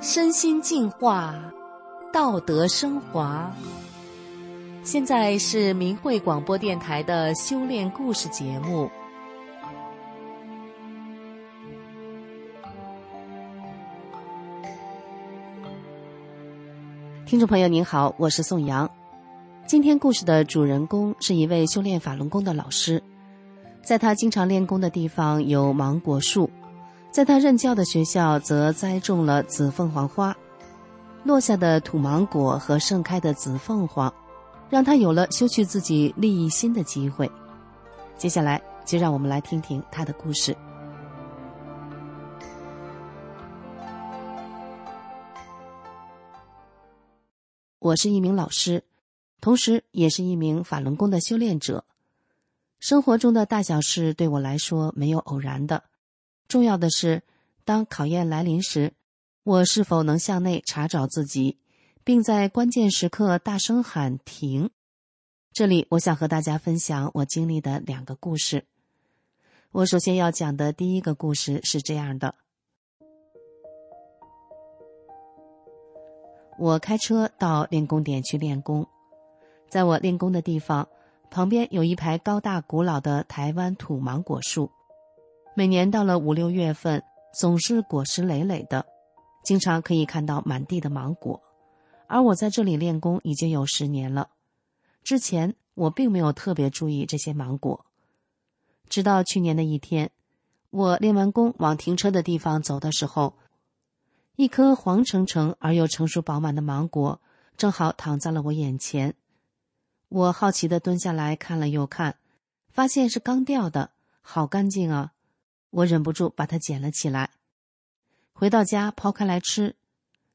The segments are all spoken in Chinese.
身心净化，道德升华。现在是明慧广播电台的修炼故事节目。听众朋友您好，我是宋阳。今天故事的主人公是一位修炼法轮功的老师。在他经常练功的地方有芒果树。在他任教的学校，则栽种了紫凤凰花，落下的土芒果和盛开的紫凤凰，让他有了修去自己利益心的机会。接下来，就让我们来听听他的故事。我是一名老师，同时也是一名法轮功的修炼者。生活中的大小事，对我来说没有偶然的。重要的是，当考验来临时，我是否能向内查找自己，并在关键时刻大声喊停。这里，我想和大家分享我经历的两个故事。我首先要讲的第一个故事是这样的：我开车到练功点去练功，在我练功的地方旁边有一排高大古老的台湾土芒果树。每年到了五六月份，总是果实累累的，经常可以看到满地的芒果。而我在这里练功已经有十年了，之前我并没有特别注意这些芒果。直到去年的一天，我练完功往停车的地方走的时候，一颗黄澄澄而又成熟饱满的芒果正好躺在了我眼前。我好奇的蹲下来看了又看，发现是刚掉的，好干净啊！我忍不住把它捡了起来，回到家剖开来吃，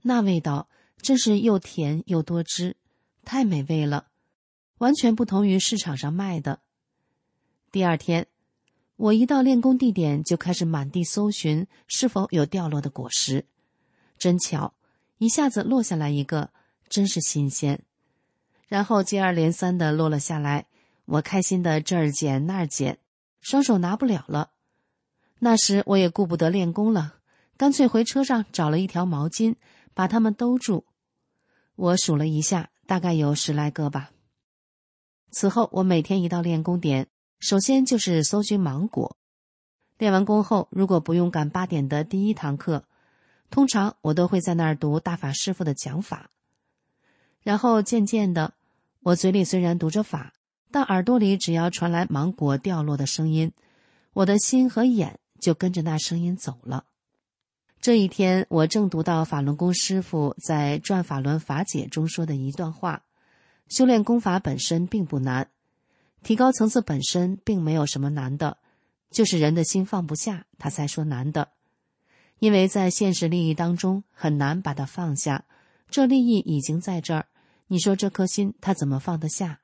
那味道真是又甜又多汁，太美味了，完全不同于市场上卖的。第二天，我一到练功地点就开始满地搜寻是否有掉落的果实，真巧，一下子落下来一个，真是新鲜。然后接二连三的落了下来，我开心的这儿捡那儿捡，双手拿不了了。那时我也顾不得练功了，干脆回车上找了一条毛巾，把它们兜住。我数了一下，大概有十来个吧。此后，我每天一到练功点，首先就是搜寻芒果。练完功后，如果不用赶八点的第一堂课，通常我都会在那儿读大法师傅的讲法。然后渐渐的，我嘴里虽然读着法，但耳朵里只要传来芒果掉落的声音，我的心和眼。就跟着那声音走了。这一天，我正读到法轮功师傅在《转法轮法解》中说的一段话：“修炼功法本身并不难，提高层次本身并没有什么难的，就是人的心放不下，他才说难的。因为在现实利益当中很难把它放下，这利益已经在这儿，你说这颗心他怎么放得下？”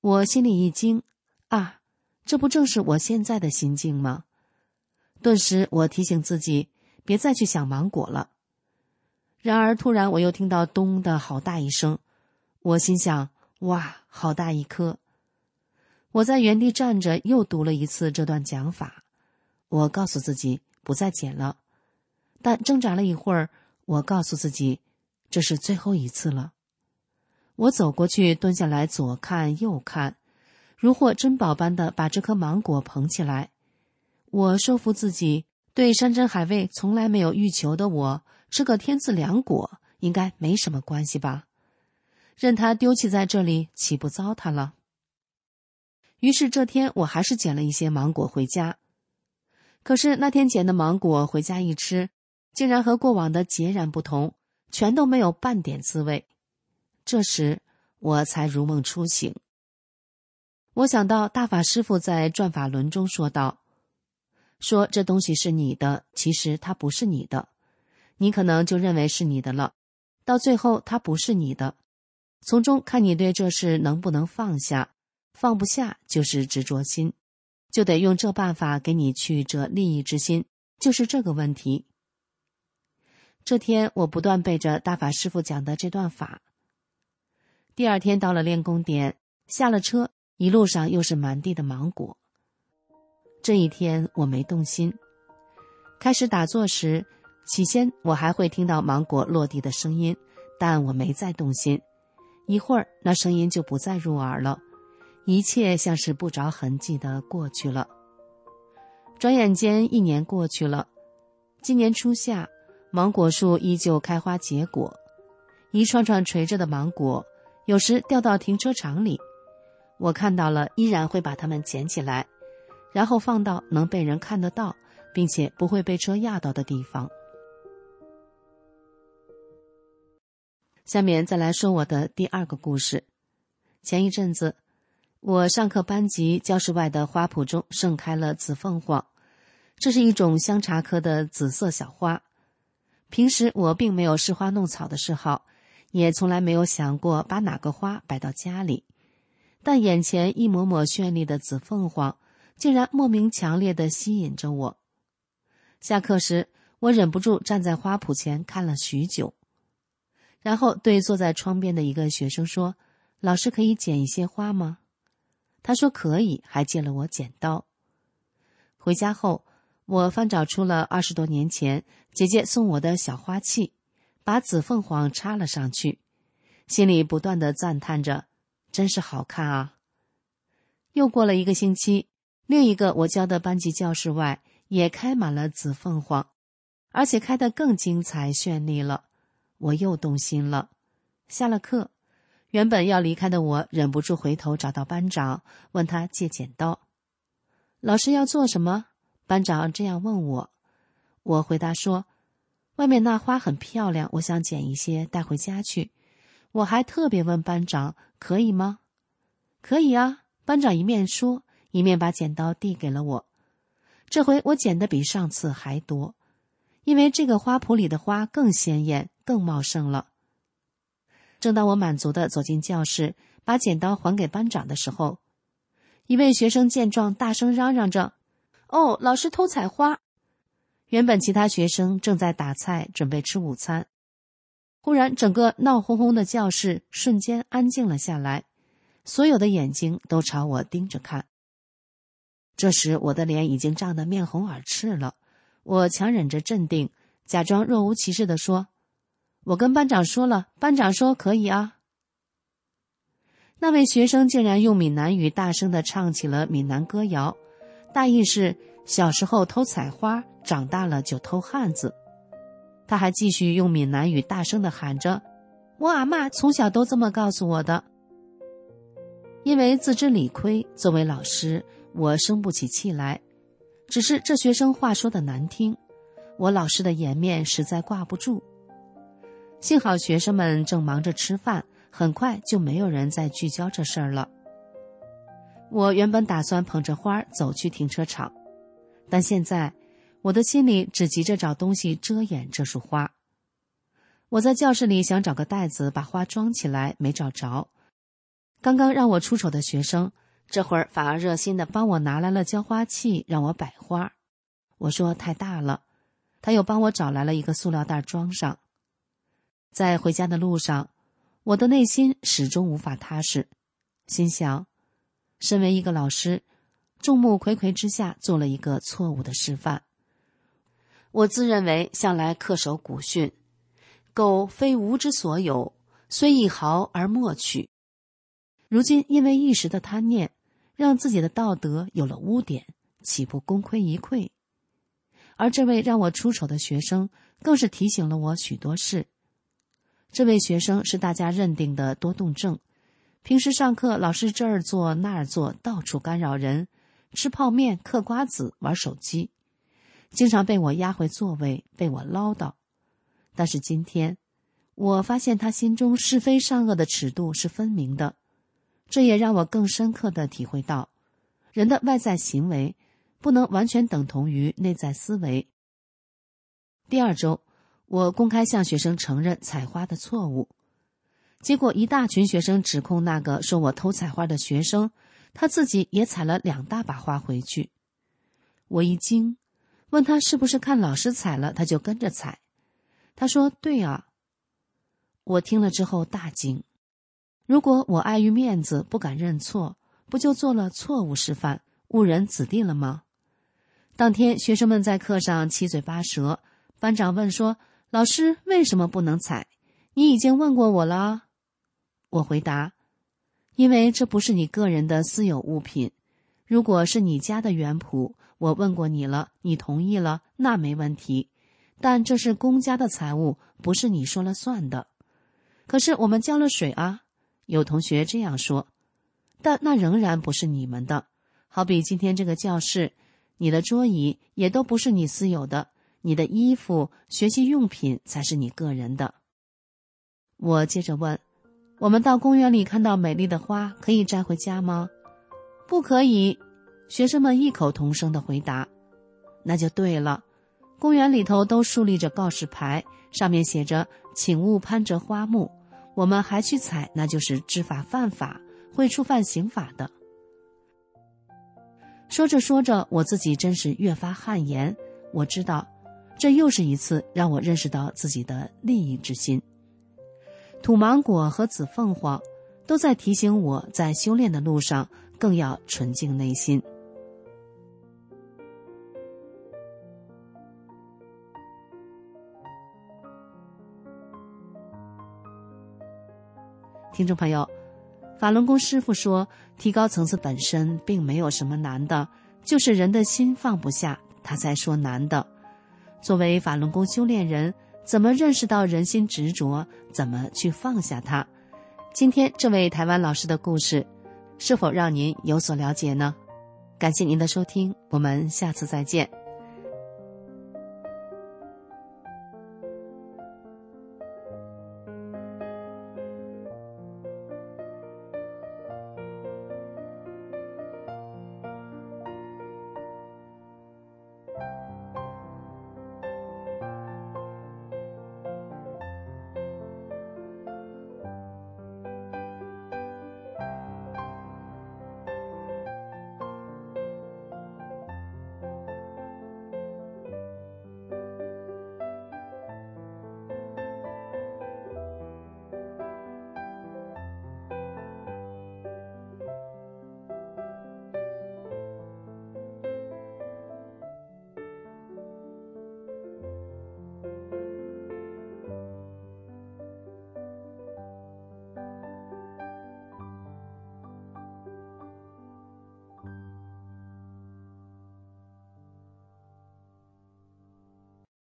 我心里一惊，啊，这不正是我现在的心境吗？顿时，我提醒自己别再去想芒果了。然而，突然我又听到“咚”的好大一声，我心想：“哇，好大一颗！”我在原地站着，又读了一次这段讲法。我告诉自己不再捡了，但挣扎了一会儿，我告诉自己这是最后一次了。我走过去，蹲下来，左看右看，如获珍宝般的把这颗芒果捧起来。我说服自己，对山珍海味从来没有欲求的我，吃个天赐良果应该没什么关系吧？任它丢弃在这里，岂不糟蹋了？于是这天我还是捡了一些芒果回家。可是那天捡的芒果回家一吃，竟然和过往的截然不同，全都没有半点滋味。这时我才如梦初醒。我想到大法师父在《转法轮》中说道。说这东西是你的，其实它不是你的，你可能就认为是你的了，到最后它不是你的，从中看你对这事能不能放下，放不下就是执着心，就得用这办法给你去这利益之心，就是这个问题。这天我不断背着大法师傅讲的这段法。第二天到了练功点，下了车，一路上又是满地的芒果。这一天我没动心。开始打坐时，起先我还会听到芒果落地的声音，但我没再动心。一会儿，那声音就不再入耳了，一切像是不着痕迹的过去了。转眼间一年过去了，今年初夏，芒果树依旧开花结果，一串串垂着的芒果，有时掉到停车场里，我看到了，依然会把它们捡起来，然后放到能被人看得到，并且不会被车压到的地方。下面再来说我的第二个故事。前一阵子，我上课班级教室外的花圃中盛开了紫凤凰，这是一种香茶科的紫色小花。平时我并没有试花弄草的嗜好，也从来没有想过把哪个花摆到家里。但眼前一抹抹绚丽的紫凤凰，竟然莫名强烈的吸引着我。下课时，我忍不住站在花圃前看了许久。然后对坐在窗边的一个学生说：“老师可以剪一些花吗？”他说可以，还借了我剪刀。回家后，我翻找出了二十多年前姐姐送我的小花器，把紫凤凰插了上去，心里不断的赞叹着：“真是好看啊！”又过了一个星期，另一个我教的班级教室外也开满了紫凤凰，而且开得更精彩绚丽了。我又动心了。下了课，原本要离开的我忍不住回头找到班长，问他借剪刀。老师要做什么？班长这样问我。我回答说：“外面那花很漂亮，我想剪一些带回家去。”我还特别问班长：“可以吗？”“可以啊。”班长一面说，一面把剪刀递给了我。这回我剪的比上次还多，因为这个花圃里的花更鲜艳。更茂盛了。正当我满足的走进教室，把剪刀还给班长的时候，一位学生见状，大声嚷嚷着：“哦，老师偷采花！”原本其他学生正在打菜，准备吃午餐。忽然，整个闹哄哄的教室瞬间安静了下来，所有的眼睛都朝我盯着看。这时，我的脸已经涨得面红耳赤了。我强忍着镇定，假装若无其事的说。我跟班长说了，班长说可以啊。那位学生竟然用闽南语大声的唱起了闽南歌谣，大意是小时候偷采花，长大了就偷汉子。他还继续用闽南语大声的喊着：“我阿妈从小都这么告诉我的。”因为自知理亏，作为老师，我生不起气来。只是这学生话说的难听，我老师的颜面实在挂不住。幸好学生们正忙着吃饭，很快就没有人再聚焦这事儿了。我原本打算捧着花走去停车场，但现在我的心里只急着找东西遮掩这束花。我在教室里想找个袋子把花装起来，没找着。刚刚让我出丑的学生，这会儿反而热心的帮我拿来了浇花器，让我摆花。我说太大了，他又帮我找来了一个塑料袋装上。在回家的路上，我的内心始终无法踏实，心想：身为一个老师，众目睽睽之下做了一个错误的示范。我自认为向来恪守古训：“苟非吾之所有，虽一毫而莫取。”如今因为一时的贪念，让自己的道德有了污点，岂不功亏一篑？而这位让我出丑的学生，更是提醒了我许多事。这位学生是大家认定的多动症，平时上课老是这儿坐那儿坐，到处干扰人，吃泡面、嗑瓜子、玩手机，经常被我压回座位，被我唠叨。但是今天，我发现他心中是非善恶的尺度是分明的，这也让我更深刻的体会到，人的外在行为不能完全等同于内在思维。第二周。我公开向学生承认采花的错误，结果一大群学生指控那个说我偷采花的学生，他自己也采了两大把花回去。我一惊，问他是不是看老师采了，他就跟着采。他说：“对啊。”我听了之后大惊，如果我碍于面子不敢认错，不就做了错误示范，误人子弟了吗？当天学生们在课上七嘴八舌。班长问说：“老师为什么不能采？你已经问过我了。”我回答：“因为这不是你个人的私有物品。如果是你家的园圃，我问过你了，你同意了，那没问题。但这是公家的财物，不是你说了算的。可是我们浇了水啊。”有同学这样说，但那仍然不是你们的。好比今天这个教室，你的桌椅也都不是你私有的，你的衣服、学习用品才是你个人的。我接着问：我们到公园里看到美丽的花，可以摘回家吗？不可以。学生们异口同声的回答：“那就对了。公园里头都竖立着告示牌，上面写着‘请勿攀折花木’。”我们还去采，那就是知法犯法，会触犯刑法的。说着说着，我自己真是越发汗颜。我知道，这又是一次让我认识到自己的利益之心。土芒果和紫凤凰，都在提醒我在修炼的路上更要纯净内心。听众朋友，法轮功师傅说，提高层次本身并没有什么难的，就是人的心放不下，他才说难的。作为法轮功修炼人，怎么认识到人心执着？怎么去放下它？今天这位台湾老师的故事，是否让您有所了解呢？感谢您的收听，我们下次再见。